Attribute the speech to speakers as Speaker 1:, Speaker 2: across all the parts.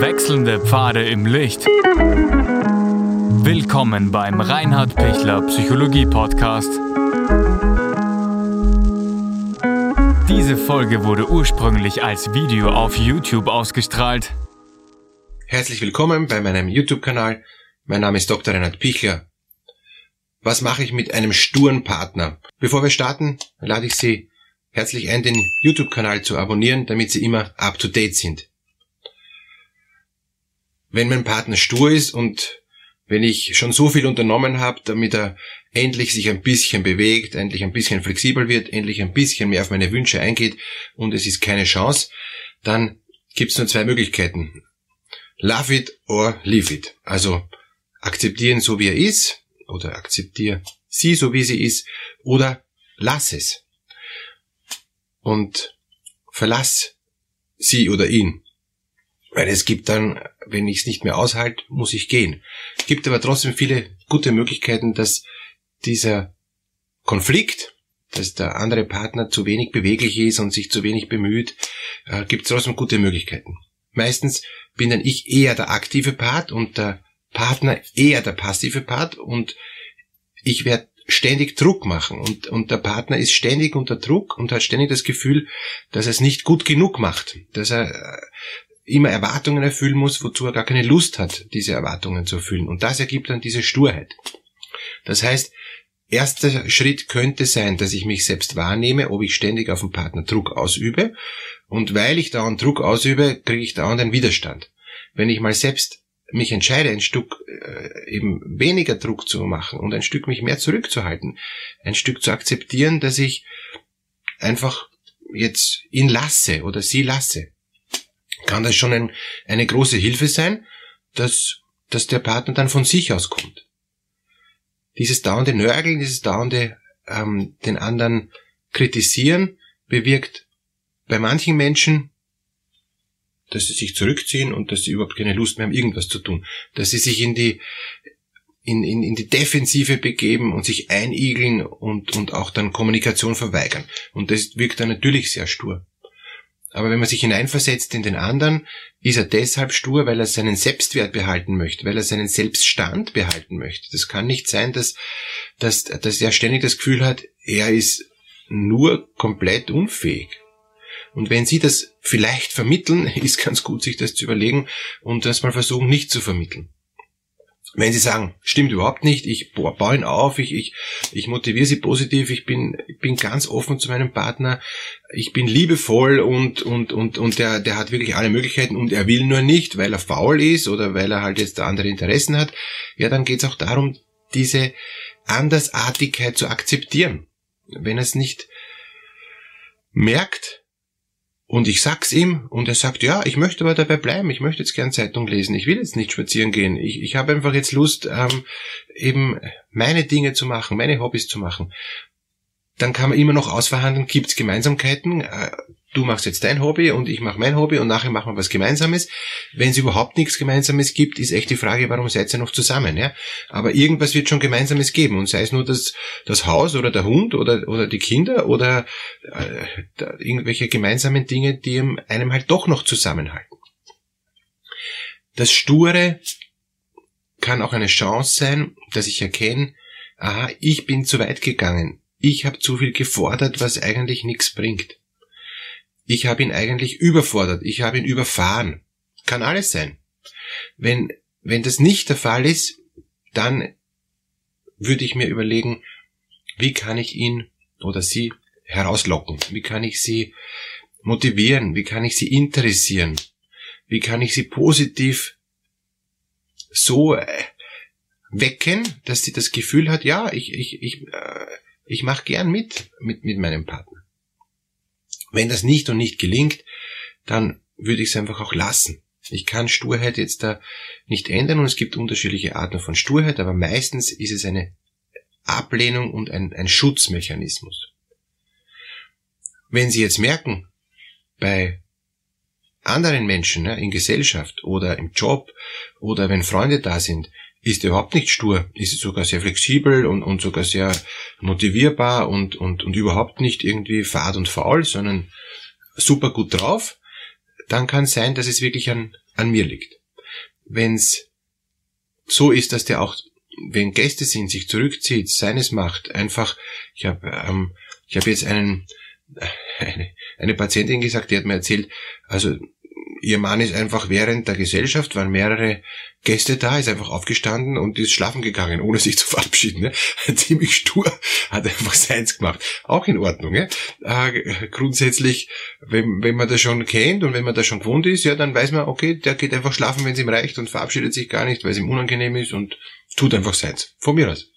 Speaker 1: Wechselnde Pfade im Licht. Willkommen beim Reinhard Pichler Psychologie Podcast. Diese Folge wurde ursprünglich als Video auf YouTube ausgestrahlt.
Speaker 2: Herzlich willkommen bei meinem YouTube-Kanal. Mein Name ist Dr. Reinhard Pichler. Was mache ich mit einem sturen Partner? Bevor wir starten, lade ich Sie herzlich ein, den YouTube-Kanal zu abonnieren, damit Sie immer up-to-date sind. Wenn mein Partner stur ist und wenn ich schon so viel unternommen habe, damit er endlich sich ein bisschen bewegt, endlich ein bisschen flexibel wird, endlich ein bisschen mehr auf meine Wünsche eingeht und es ist keine Chance, dann gibt es nur zwei Möglichkeiten. Love it or leave it. Also akzeptieren so wie er ist oder akzeptiere sie so wie sie ist oder lass es und verlass sie oder ihn. Weil es gibt dann, wenn ich es nicht mehr aushalte, muss ich gehen. Gibt aber trotzdem viele gute Möglichkeiten, dass dieser Konflikt, dass der andere Partner zu wenig beweglich ist und sich zu wenig bemüht, äh, gibt es trotzdem gute Möglichkeiten. Meistens bin dann ich eher der aktive Part und der Partner eher der passive Part und ich werde ständig Druck machen und, und der Partner ist ständig unter Druck und hat ständig das Gefühl, dass er es nicht gut genug macht, dass er äh, immer Erwartungen erfüllen muss, wozu er gar keine Lust hat, diese Erwartungen zu erfüllen. Und das ergibt dann diese Sturheit. Das heißt, erster Schritt könnte sein, dass ich mich selbst wahrnehme, ob ich ständig auf den Partner Druck ausübe. Und weil ich dauernd Druck ausübe, kriege ich dauernd einen Widerstand. Wenn ich mal selbst mich entscheide, ein Stück äh, eben weniger Druck zu machen und ein Stück mich mehr zurückzuhalten, ein Stück zu akzeptieren, dass ich einfach jetzt ihn lasse oder sie lasse, kann das schon ein, eine große Hilfe sein, dass, dass der Partner dann von sich aus kommt. Dieses dauernde Nörgeln, dieses dauernde ähm, den anderen kritisieren, bewirkt bei manchen Menschen dass sie sich zurückziehen und dass sie überhaupt keine Lust mehr haben, irgendwas zu tun. Dass sie sich in die, in, in, in die Defensive begeben und sich einigeln und, und auch dann Kommunikation verweigern. Und das wirkt dann natürlich sehr stur. Aber wenn man sich hineinversetzt in den anderen, ist er deshalb stur, weil er seinen Selbstwert behalten möchte, weil er seinen Selbststand behalten möchte. Das kann nicht sein, dass, dass, dass er ständig das Gefühl hat, er ist nur komplett unfähig. Und wenn Sie das vielleicht vermitteln, ist ganz gut, sich das zu überlegen und das mal versuchen, nicht zu vermitteln. Wenn Sie sagen, stimmt überhaupt nicht, ich baue ihn auf, ich, ich, ich motiviere Sie positiv, ich bin, ich bin ganz offen zu meinem Partner, ich bin liebevoll und, und, und, und der, der hat wirklich alle Möglichkeiten und er will nur nicht, weil er faul ist oder weil er halt jetzt andere Interessen hat, ja, dann geht es auch darum, diese Andersartigkeit zu akzeptieren. Wenn er es nicht merkt, und ich sag's ihm und er sagt, ja, ich möchte aber dabei bleiben, ich möchte jetzt gern Zeitung lesen, ich will jetzt nicht spazieren gehen, ich, ich habe einfach jetzt Lust, ähm, eben meine Dinge zu machen, meine Hobbys zu machen. Dann kann man immer noch ausverhandeln, gibt's Gemeinsamkeiten, äh, du machst jetzt dein Hobby und ich mache mein Hobby und nachher machen wir was Gemeinsames. Wenn es überhaupt nichts Gemeinsames gibt, ist echt die Frage, warum seid ihr noch zusammen? Ja? Aber irgendwas wird schon Gemeinsames geben und sei es nur das, das Haus oder der Hund oder, oder die Kinder oder äh, irgendwelche gemeinsamen Dinge, die einem halt doch noch zusammenhalten. Das Sture kann auch eine Chance sein, dass ich erkenne, aha, ich bin zu weit gegangen. Ich habe zu viel gefordert, was eigentlich nichts bringt ich habe ihn eigentlich überfordert, ich habe ihn überfahren. Kann alles sein. Wenn, wenn das nicht der Fall ist, dann würde ich mir überlegen, wie kann ich ihn oder sie herauslocken? Wie kann ich sie motivieren? Wie kann ich sie interessieren? Wie kann ich sie positiv so äh, wecken, dass sie das Gefühl hat, ja, ich, ich, ich, äh, ich mache gern mit, mit, mit meinem Partner. Wenn das nicht und nicht gelingt, dann würde ich es einfach auch lassen. Ich kann Sturheit jetzt da nicht ändern und es gibt unterschiedliche Arten von Sturheit, aber meistens ist es eine Ablehnung und ein, ein Schutzmechanismus. Wenn Sie jetzt merken, bei anderen Menschen ne, in Gesellschaft oder im Job oder wenn Freunde da sind, ist er überhaupt nicht stur, ist sogar sehr flexibel und, und sogar sehr motivierbar und, und, und überhaupt nicht irgendwie fad und faul, sondern super gut drauf, dann kann es sein, dass es wirklich an, an mir liegt. Wenn's so ist, dass der auch, wenn Gäste sind, sich zurückzieht, seines macht, einfach, ich habe ähm, ich hab jetzt einen, eine, eine Patientin gesagt, die hat mir erzählt, also ihr Mann ist einfach während der Gesellschaft, waren mehrere Gäste da, ist einfach aufgestanden und ist schlafen gegangen, ohne sich zu verabschieden. Ne? Ziemlich stur, hat einfach seins gemacht. Auch in Ordnung. Ne? Äh, grundsätzlich, wenn, wenn man das schon kennt und wenn man das schon gewohnt ist, ja, dann weiß man, okay, der geht einfach schlafen, wenn es ihm reicht und verabschiedet sich gar nicht, weil es ihm unangenehm ist und tut einfach seins. Von mir aus.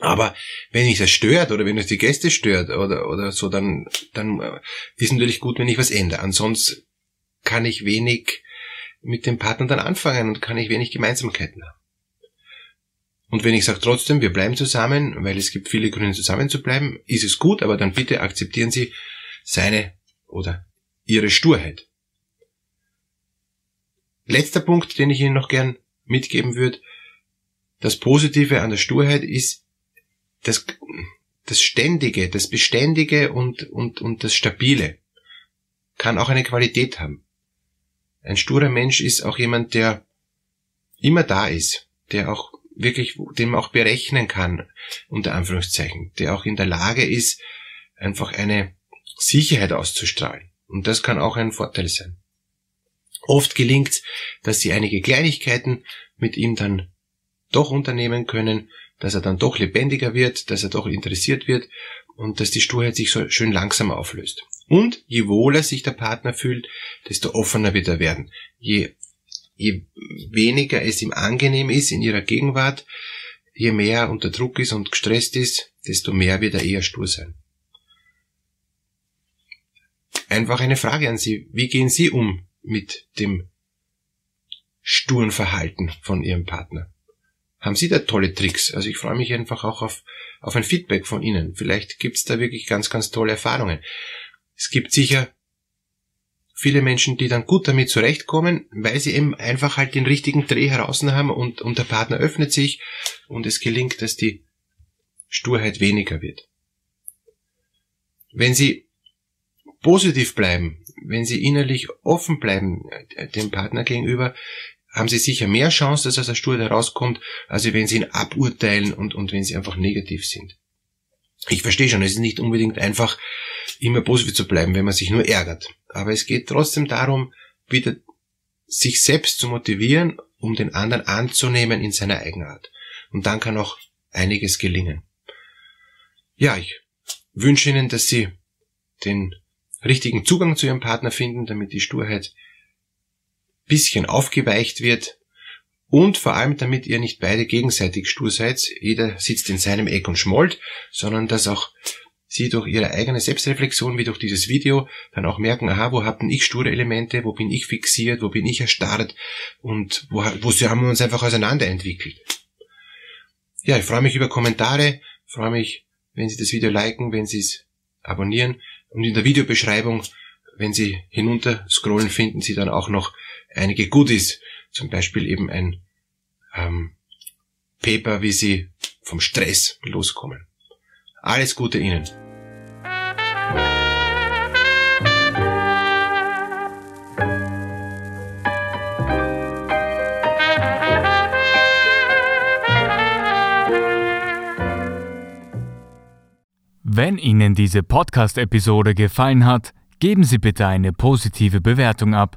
Speaker 2: Aber wenn mich das stört oder wenn es die Gäste stört oder, oder so, dann, dann äh, ist natürlich gut, wenn ich was ändere. Ansonsten kann ich wenig mit dem Partner dann anfangen und kann ich wenig Gemeinsamkeiten haben. Und wenn ich sage trotzdem, wir bleiben zusammen, weil es gibt viele Gründe zusammen zu bleiben, ist es gut, aber dann bitte akzeptieren Sie seine oder Ihre Sturheit. Letzter Punkt, den ich Ihnen noch gern mitgeben würde. Das Positive an der Sturheit ist das, das Ständige, das Beständige und, und, und das Stabile kann auch eine Qualität haben. Ein sturer Mensch ist auch jemand, der immer da ist, der auch wirklich, dem auch berechnen kann, unter Anführungszeichen, der auch in der Lage ist, einfach eine Sicherheit auszustrahlen. Und das kann auch ein Vorteil sein. Oft gelingt dass sie einige Kleinigkeiten mit ihm dann doch unternehmen können, dass er dann doch lebendiger wird, dass er doch interessiert wird und dass die Sturheit sich so schön langsam auflöst. Und je wohler sich der Partner fühlt, desto offener wird er werden. Je, je weniger es ihm angenehm ist in ihrer Gegenwart, je mehr er unter Druck ist und gestresst ist, desto mehr wird er eher stur sein. Einfach eine Frage an Sie. Wie gehen Sie um mit dem sturen Verhalten von Ihrem Partner? Haben Sie da tolle Tricks? Also ich freue mich einfach auch auf, auf ein Feedback von Ihnen. Vielleicht gibt's da wirklich ganz, ganz tolle Erfahrungen. Es gibt sicher viele Menschen, die dann gut damit zurechtkommen, weil sie eben einfach halt den richtigen Dreh heraus haben und, und der Partner öffnet sich und es gelingt, dass die Sturheit weniger wird. Wenn sie positiv bleiben, wenn sie innerlich offen bleiben äh, dem Partner gegenüber, haben sie sicher mehr Chance, dass aus der Sturheit herauskommt, als wenn sie ihn aburteilen und, und wenn sie einfach negativ sind. Ich verstehe schon, es ist nicht unbedingt einfach, immer positiv zu bleiben, wenn man sich nur ärgert. Aber es geht trotzdem darum, wieder sich selbst zu motivieren, um den anderen anzunehmen in seiner Eigenart. Und dann kann auch einiges gelingen. Ja, ich wünsche Ihnen, dass Sie den richtigen Zugang zu Ihrem Partner finden, damit die Sturheit bisschen aufgeweicht wird und vor allem damit ihr nicht beide gegenseitig stur seid, jeder sitzt in seinem Eck und schmollt, sondern dass auch sie durch ihre eigene Selbstreflexion wie durch dieses Video dann auch merken, aha, wo hatten ich sture Elemente, wo bin ich fixiert, wo bin ich erstarrt und wo, wo haben wir uns einfach auseinanderentwickelt. Ja, ich freue mich über Kommentare, freue mich, wenn Sie das Video liken, wenn Sie es abonnieren und in der Videobeschreibung, wenn Sie hinunter scrollen, finden Sie dann auch noch einige Goodies, zum Beispiel eben ein ähm, Paper, wie Sie vom Stress loskommen. Alles Gute Ihnen.
Speaker 1: Wenn Ihnen diese Podcast-Episode gefallen hat, geben Sie bitte eine positive Bewertung ab.